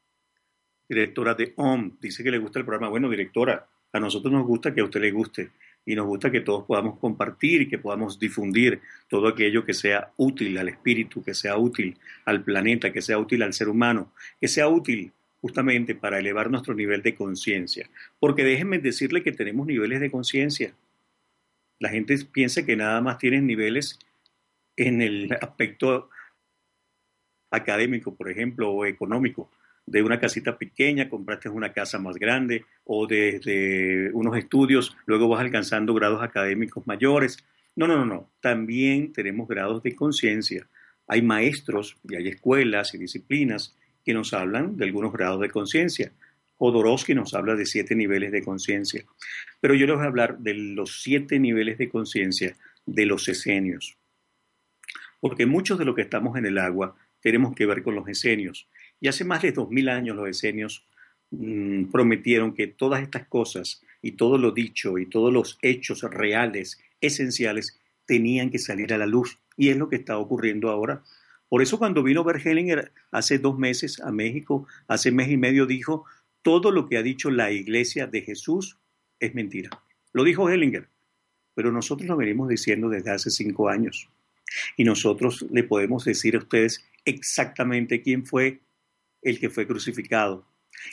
directora de OM. Dice que le gusta el programa. Bueno, directora, a nosotros nos gusta que a usted le guste y nos gusta que todos podamos compartir y que podamos difundir todo aquello que sea útil al espíritu, que sea útil al planeta, que sea útil al ser humano, que sea útil justamente para elevar nuestro nivel de conciencia. Porque déjenme decirle que tenemos niveles de conciencia. La gente piensa que nada más tienen niveles en el aspecto académico, por ejemplo, o económico. De una casita pequeña, compraste una casa más grande o desde unos estudios, luego vas alcanzando grados académicos mayores. No, no, no, no. También tenemos grados de conciencia. Hay maestros y hay escuelas y disciplinas que nos hablan de algunos grados de conciencia. Jodorowsky nos habla de siete niveles de conciencia. Pero yo les voy a hablar de los siete niveles de conciencia de los esenios. Porque muchos de lo que estamos en el agua tenemos que ver con los esenios. Y hace más de dos mil años los esenios mm, prometieron que todas estas cosas y todo lo dicho y todos los hechos reales, esenciales, tenían que salir a la luz. Y es lo que está ocurriendo ahora. Por eso cuando vino Bergelinger hace dos meses a México, hace mes y medio, dijo, todo lo que ha dicho la iglesia de Jesús es mentira. Lo dijo Hellinger, pero nosotros lo venimos diciendo desde hace cinco años. Y nosotros le podemos decir a ustedes exactamente quién fue el que fue crucificado.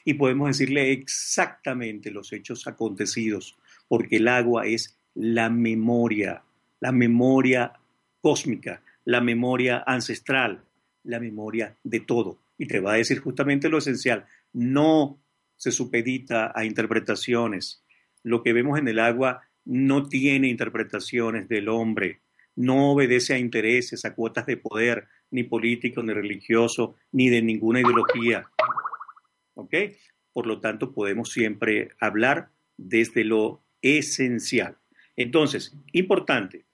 Y podemos decirle exactamente los hechos acontecidos, porque el agua es la memoria, la memoria cósmica, la memoria ancestral, la memoria de todo. Y te va a decir justamente lo esencial, no se supedita a interpretaciones. Lo que vemos en el agua no tiene interpretaciones del hombre, no obedece a intereses, a cuotas de poder, ni político, ni religioso, ni de ninguna ideología. ¿Ok? Por lo tanto, podemos siempre hablar desde lo esencial. Entonces, importante,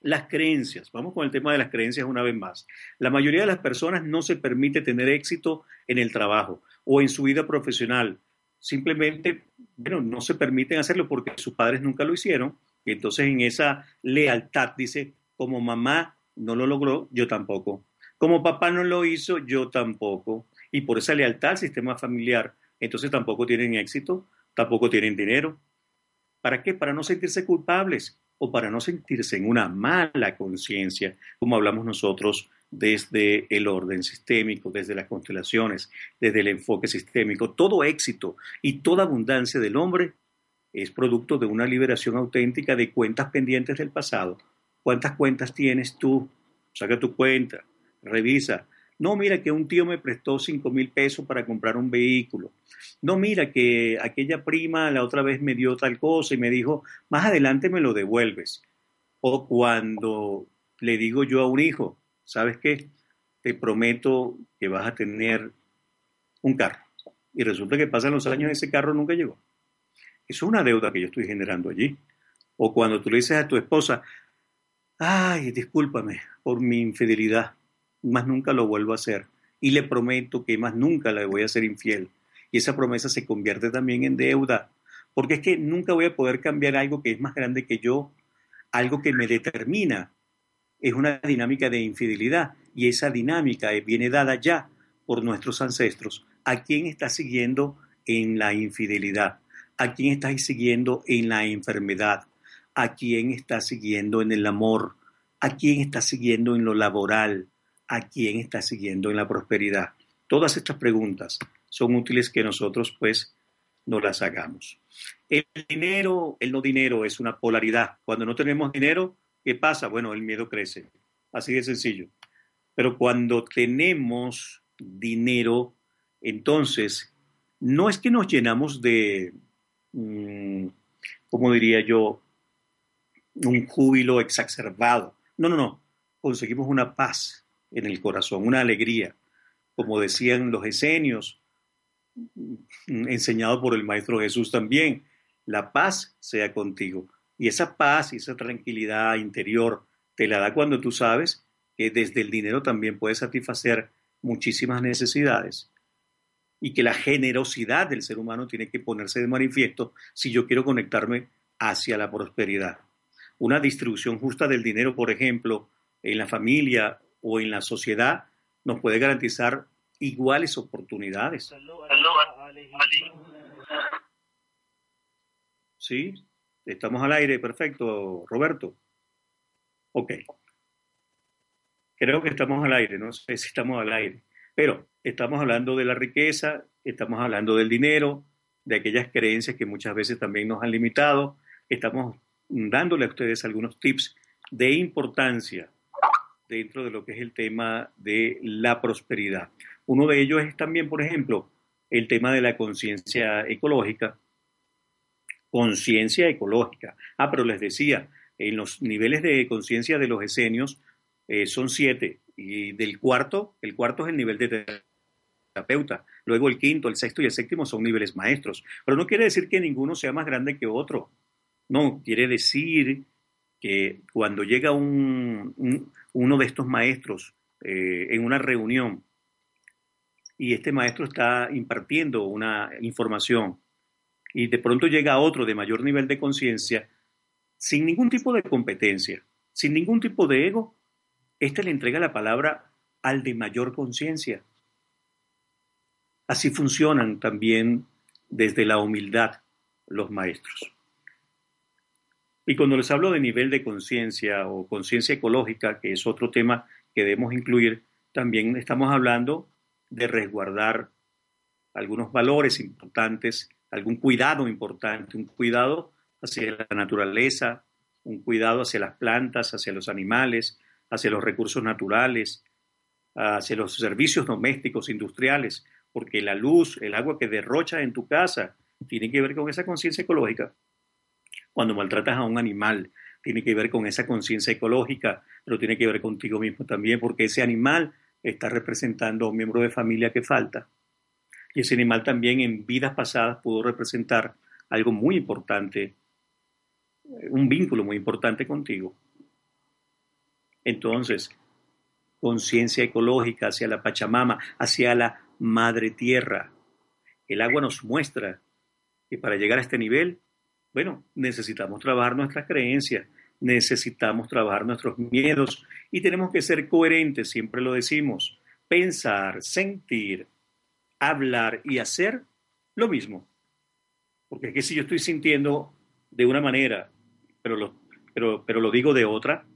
las creencias. Vamos con el tema de las creencias una vez más. La mayoría de las personas no se permite tener éxito en el trabajo o en su vida profesional. Simplemente, bueno, no se permiten hacerlo porque sus padres nunca lo hicieron entonces en esa lealtad dice, como mamá no lo logró, yo tampoco. Como papá no lo hizo, yo tampoco. Y por esa lealtad al sistema familiar, entonces tampoco tienen éxito, tampoco tienen dinero. ¿Para qué? Para no sentirse culpables o para no sentirse en una mala conciencia, como hablamos nosotros desde el orden sistémico, desde las constelaciones, desde el enfoque sistémico. Todo éxito y toda abundancia del hombre es producto de una liberación auténtica de cuentas pendientes del pasado. ¿Cuántas cuentas tienes tú? Saca tu cuenta, revisa. No, mira que un tío me prestó cinco mil pesos para comprar un vehículo. No, mira que aquella prima la otra vez me dio tal cosa y me dijo, más adelante me lo devuelves. O cuando le digo yo a un hijo, ¿sabes qué? Te prometo que vas a tener un carro. Y resulta que pasan los años y ese carro nunca llegó. Es una deuda que yo estoy generando allí. O cuando tú le dices a tu esposa, ay, discúlpame por mi infidelidad, más nunca lo vuelvo a hacer. Y le prometo que más nunca le voy a ser infiel. Y esa promesa se convierte también en deuda. Porque es que nunca voy a poder cambiar algo que es más grande que yo, algo que me determina. Es una dinámica de infidelidad. Y esa dinámica viene dada ya por nuestros ancestros. ¿A quién está siguiendo en la infidelidad? ¿A quién estás siguiendo en la enfermedad? ¿A quién estás siguiendo en el amor? ¿A quién estás siguiendo en lo laboral? ¿A quién estás siguiendo en la prosperidad? Todas estas preguntas son útiles que nosotros pues no las hagamos. El dinero, el no dinero es una polaridad. Cuando no tenemos dinero, ¿qué pasa? Bueno, el miedo crece. Así de sencillo. Pero cuando tenemos dinero, entonces no es que nos llenamos de, Mm, como diría yo, un júbilo exacerbado. No, no, no. Conseguimos una paz en el corazón, una alegría, como decían los esenios, mm, enseñado por el Maestro Jesús también. La paz sea contigo. Y esa paz y esa tranquilidad interior te la da cuando tú sabes que desde el dinero también puedes satisfacer muchísimas necesidades y que la generosidad del ser humano tiene que ponerse de manifiesto si yo quiero conectarme hacia la prosperidad. Una distribución justa del dinero, por ejemplo, en la familia o en la sociedad, nos puede garantizar iguales oportunidades. Sí, estamos al aire, perfecto, Roberto. Ok. Creo que estamos al aire, no sé si estamos al aire. Pero estamos hablando de la riqueza, estamos hablando del dinero, de aquellas creencias que muchas veces también nos han limitado. Estamos dándole a ustedes algunos tips de importancia dentro de lo que es el tema de la prosperidad. Uno de ellos es también, por ejemplo, el tema de la conciencia ecológica. Conciencia ecológica. Ah, pero les decía, en los niveles de conciencia de los esenios eh, son siete, y del cuarto, el cuarto es el nivel de terapeuta, luego el quinto, el sexto y el séptimo son niveles maestros, pero no quiere decir que ninguno sea más grande que otro, no, quiere decir que cuando llega un, uno de estos maestros eh, en una reunión y este maestro está impartiendo una información y de pronto llega otro de mayor nivel de conciencia, sin ningún tipo de competencia, sin ningún tipo de ego, este le entrega la palabra al de mayor conciencia. Así funcionan también desde la humildad los maestros. Y cuando les hablo de nivel de conciencia o conciencia ecológica, que es otro tema que debemos incluir, también estamos hablando de resguardar algunos valores importantes, algún cuidado importante, un cuidado hacia la naturaleza, un cuidado hacia las plantas, hacia los animales, hacia los recursos naturales, hacia los servicios domésticos, industriales, porque la luz, el agua que derrocha en tu casa, tiene que ver con esa conciencia ecológica. Cuando maltratas a un animal, tiene que ver con esa conciencia ecológica, pero tiene que ver contigo mismo también, porque ese animal está representando a un miembro de familia que falta. Y ese animal también en vidas pasadas pudo representar algo muy importante, un vínculo muy importante contigo. Entonces, conciencia ecológica hacia la Pachamama, hacia la Madre Tierra. El agua nos muestra que para llegar a este nivel, bueno, necesitamos trabajar nuestras creencias, necesitamos trabajar nuestros miedos y tenemos que ser coherentes, siempre lo decimos, pensar, sentir, hablar y hacer lo mismo. Porque es que si yo estoy sintiendo de una manera, pero lo, pero, pero lo digo de otra,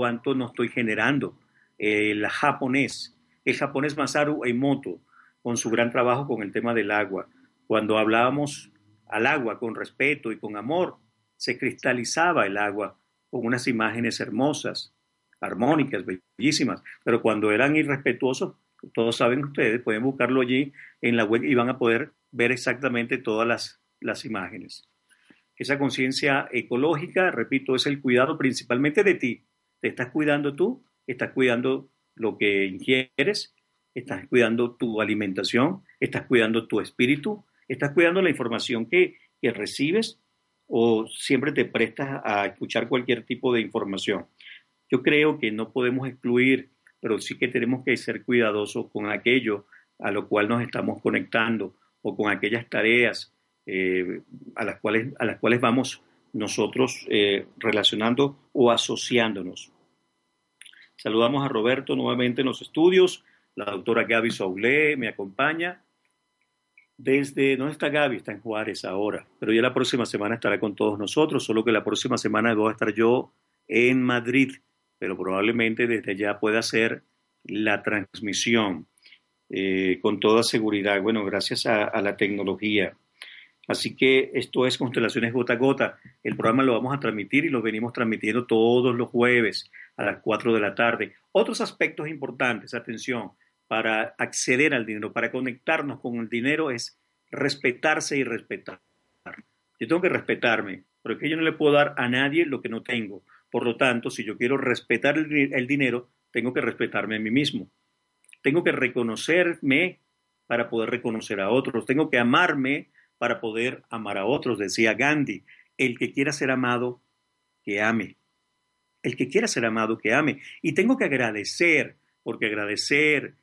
¿cuánto no estoy generando? El japonés, el japonés Masaru Emoto, con su gran trabajo con el tema del agua. Cuando hablábamos al agua con respeto y con amor, se cristalizaba el agua con unas imágenes hermosas, armónicas, bellísimas, pero cuando eran irrespetuosos, todos saben ustedes, pueden buscarlo allí en la web y van a poder ver exactamente todas las, las imágenes. Esa conciencia ecológica, repito, es el cuidado principalmente de ti. Te estás cuidando tú, estás cuidando lo que ingieres, estás cuidando tu alimentación, estás cuidando tu espíritu, estás cuidando la información que, que recibes o siempre te prestas a escuchar cualquier tipo de información. Yo creo que no podemos excluir, pero sí que tenemos que ser cuidadosos con aquello a lo cual nos estamos conectando o con aquellas tareas eh, a, las cuales, a las cuales vamos nosotros eh, relacionando o asociándonos. Saludamos a Roberto nuevamente en los estudios. La doctora Gaby Soulé me acompaña desde, ¿dónde está Gaby? Está en Juárez ahora, pero ya la próxima semana estará con todos nosotros, solo que la próxima semana voy a estar yo en Madrid, pero probablemente desde allá pueda hacer la transmisión eh, con toda seguridad, bueno, gracias a, la tecnología. Así que esto es Constelaciones Gota a Gota. El programa lo vamos a transmitir y lo venimos transmitiendo todos los jueves a las 4 de la tarde. Otros aspectos importantes, atención, para acceder al dinero, para conectarnos con el dinero es respetarse y respetar. Yo tengo que respetarme, porque yo no le puedo dar a nadie lo que no tengo. Por lo tanto, si yo quiero respetar el, dinero, tengo que respetarme a mí mismo. Tengo que reconocerme para poder reconocer a otros. Tengo que amarme para poder amar a otros, decía Gandhi. El que quiera ser amado, que ame. El que quiera ser amado, que ame. Y tengo que agradecer, porque agradecer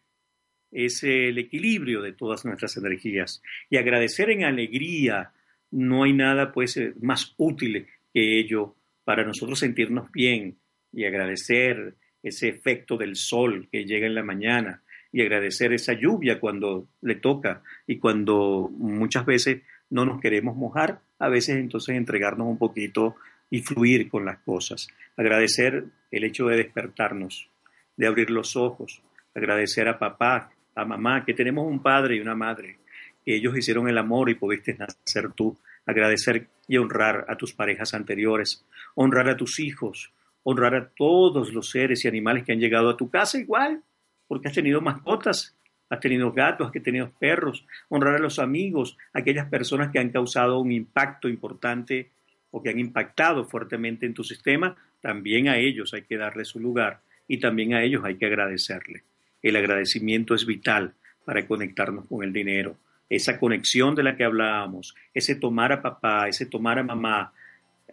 es el equilibrio de todas nuestras energías. Y agradecer en alegría, no hay nada pues eh, más útil que ello para nosotros sentirnos bien y agradecer ese efecto del sol que llega en la mañana y agradecer esa lluvia cuando le toca y cuando muchas veces no nos queremos mojar, a veces entonces entregarnos un poquito y fluir con las cosas. Agradecer el hecho de despertarnos, de abrir los ojos, agradecer a papá a mamá, que tenemos un padre y una madre, que ellos hicieron el amor y pudiste nacer tú, agradecer y honrar a tus parejas anteriores, honrar a tus hijos, honrar a todos los seres y animales que han llegado a tu casa igual, porque has tenido mascotas has tenido gatos, has tenido perros, honrar a los amigos, aquellas personas que han causado un impacto importante o que han impactado fuertemente en tu sistema, también a ellos hay que darle su lugar y también a ellos hay que agradecerle. El agradecimiento es vital para conectarnos con el dinero. Esa conexión de la que hablábamos, ese tomar a papá, ese tomar a mamá,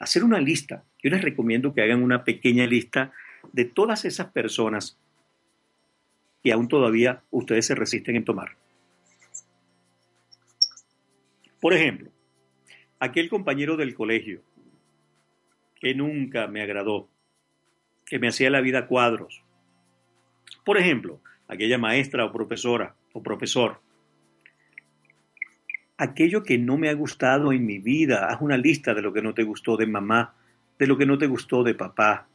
hacer una lista. Yo les recomiendo que hagan una pequeña lista de todas esas personas que aún todavía ustedes se resisten en tomar. Por ejemplo, aquel compañero del colegio que nunca me agradó, que me hacía la vida cuadros. Por ejemplo, aquella maestra o profesora o profesor. Aquello que no me ha gustado en mi vida, haz una lista de lo que no te gustó de mamá, de lo que no te gustó de papá,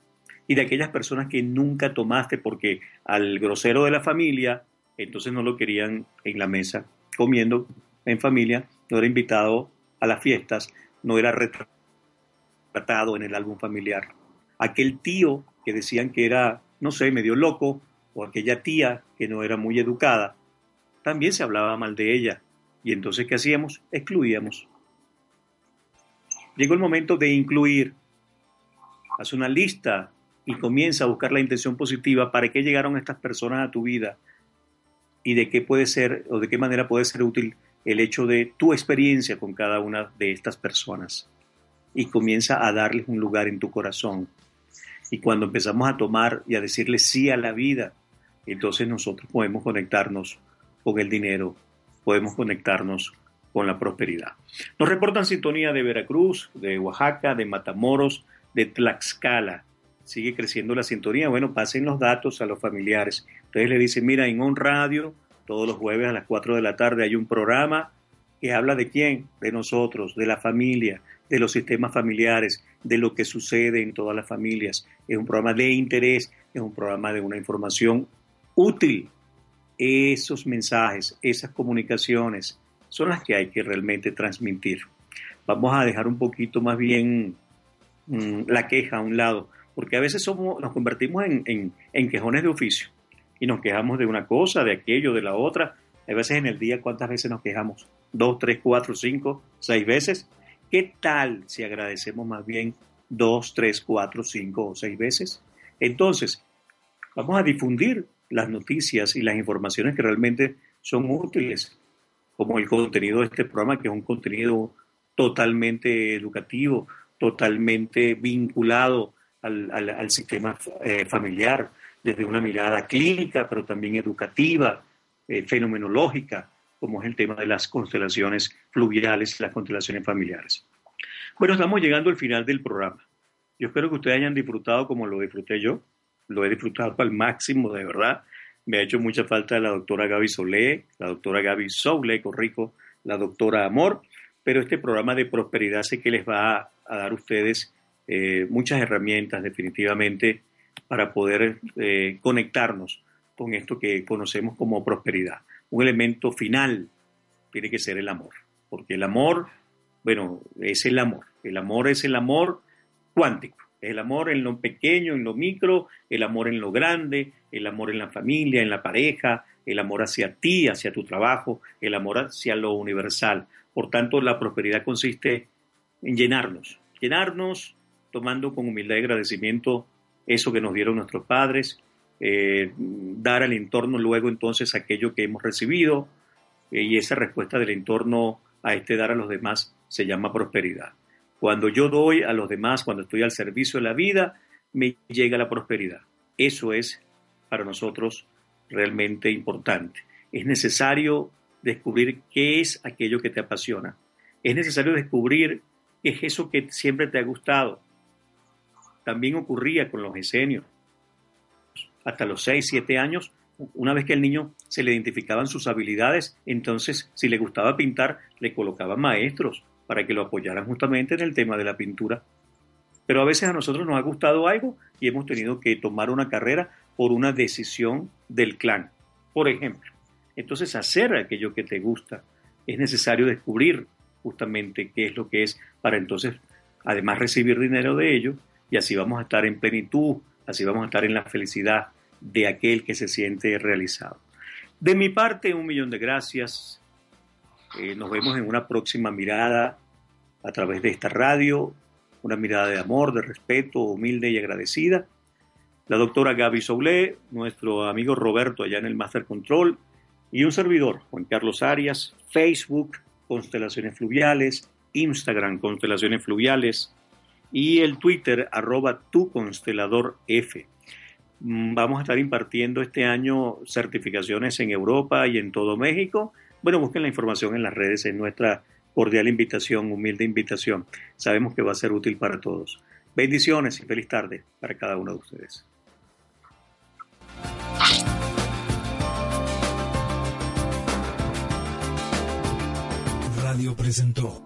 y de aquellas personas que nunca tomaste porque al grosero de la familia, entonces no lo querían en la mesa, comiendo en familia, no era invitado a las fiestas, no era retratado en el álbum familiar. Aquel tío que decían que era, no sé, medio loco, o aquella tía que no era muy educada, también se hablaba mal de ella. Y entonces, ¿qué hacíamos? Excluíamos. Llegó el momento de incluir. Haz una lista y comienza a buscar la intención positiva para qué llegaron estas personas a tu vida y de qué puede ser o de qué manera puede ser útil el hecho de tu experiencia con cada una de estas personas y comienza a darles un lugar en tu corazón. Y cuando empezamos a tomar y a decirle sí a la vida, entonces nosotros podemos conectarnos con el dinero, podemos conectarnos con la prosperidad. Nos reportan sintonía de Veracruz, de Oaxaca, de Matamoros, de Tlaxcala, sigue creciendo la sintonía, bueno, pasen los datos a los familiares. Entonces le dicen, mira, en On Radio, todos los jueves a las 4 de la tarde hay un programa que habla de quién, de nosotros, de la familia, de los sistemas familiares, de lo que sucede en todas las familias. Es un programa de interés, es un programa de una información útil. Esos mensajes, esas comunicaciones son las que hay que realmente transmitir. Vamos a dejar un poquito más bien mm, la queja a un lado porque a veces somos, nos convertimos en, en, quejones de oficio y nos quejamos de una cosa, de aquello, de la otra. A veces en el día, ¿cuántas veces nos quejamos? ¿Dos, tres, cuatro, cinco, seis veces? ¿Qué tal si agradecemos más bien dos, tres, cuatro, cinco o seis veces? Entonces, vamos a difundir las noticias y las informaciones que realmente son útiles, como el contenido de este programa, que es un contenido totalmente educativo, totalmente vinculado al, sistema eh, familiar desde una mirada clínica, pero también educativa, eh, fenomenológica, como es el tema de las constelaciones fluviales las constelaciones familiares. Bueno, estamos llegando al final del programa. Yo espero que ustedes hayan disfrutado como lo disfruté yo. Lo he disfrutado al máximo, de verdad. Me ha hecho mucha falta la doctora Gaby Solé, la doctora Gaby Soule, Corrico, la doctora Amor, pero este programa de prosperidad sé que les va a dar a ustedes eh, muchas herramientas definitivamente para poder eh, conectarnos con esto que conocemos como prosperidad. Un elemento final tiene que ser el amor, porque el amor, bueno, es el amor. El amor es el amor cuántico. El amor en lo pequeño, en lo micro, el amor en lo grande, el amor en la familia, en la pareja, el amor hacia ti, hacia tu trabajo, el amor hacia lo universal. Por tanto, la prosperidad consiste en llenarnos, llenarnos tomando con humildad y agradecimiento eso que nos dieron nuestros padres, eh, dar al entorno luego entonces aquello que hemos recibido eh, y esa respuesta del entorno a este dar a los demás se llama prosperidad. Cuando yo doy a los demás, cuando estoy al servicio de la vida, me llega la prosperidad. Eso es para nosotros realmente importante. Es necesario descubrir qué es aquello que te apasiona. Es necesario descubrir qué es eso que siempre te ha gustado también ocurría con los esenios. Hasta los 6, 7 años, una vez que el niño se le identificaban sus habilidades, entonces si le gustaba pintar, le colocaban maestros para que lo apoyaran justamente en el tema de la pintura. Pero a veces a nosotros nos ha gustado algo y hemos tenido que tomar una carrera por una decisión del clan, por ejemplo. Entonces hacer aquello que te gusta es necesario descubrir justamente qué es lo que es para entonces, además recibir dinero de ello, y así vamos a estar en plenitud, así vamos a estar en la felicidad de aquel que se siente realizado. De mi parte, un millón de gracias. Eh, nos vemos en una próxima mirada a través de esta radio, una mirada de amor, de respeto, humilde y agradecida. La doctora Gaby Soule, nuestro amigo Roberto allá en el Master Control y un servidor, Juan Carlos Arias, Facebook, Constelaciones Fluviales, Instagram, Constelaciones Fluviales y el Twitter, arroba tu constelador F. Mm, vamos a estar impartiendo este año certificaciones en Europa y en todo México. Bueno, busquen la información en las redes, en nuestra cordial invitación, humilde invitación. Sabemos que va a ser útil para todos. Bendiciones y feliz tarde para cada uno de ustedes. Radio presentó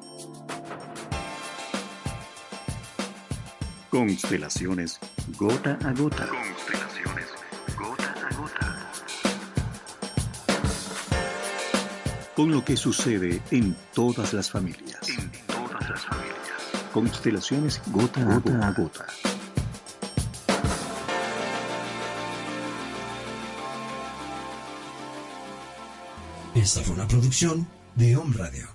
Constelaciones gota a gota. Constelaciones gota a gota. Con lo que sucede en todas las familias. En todas las familias. Constelaciones gota a gota. A gota. Esta fue una producción de Home Radio.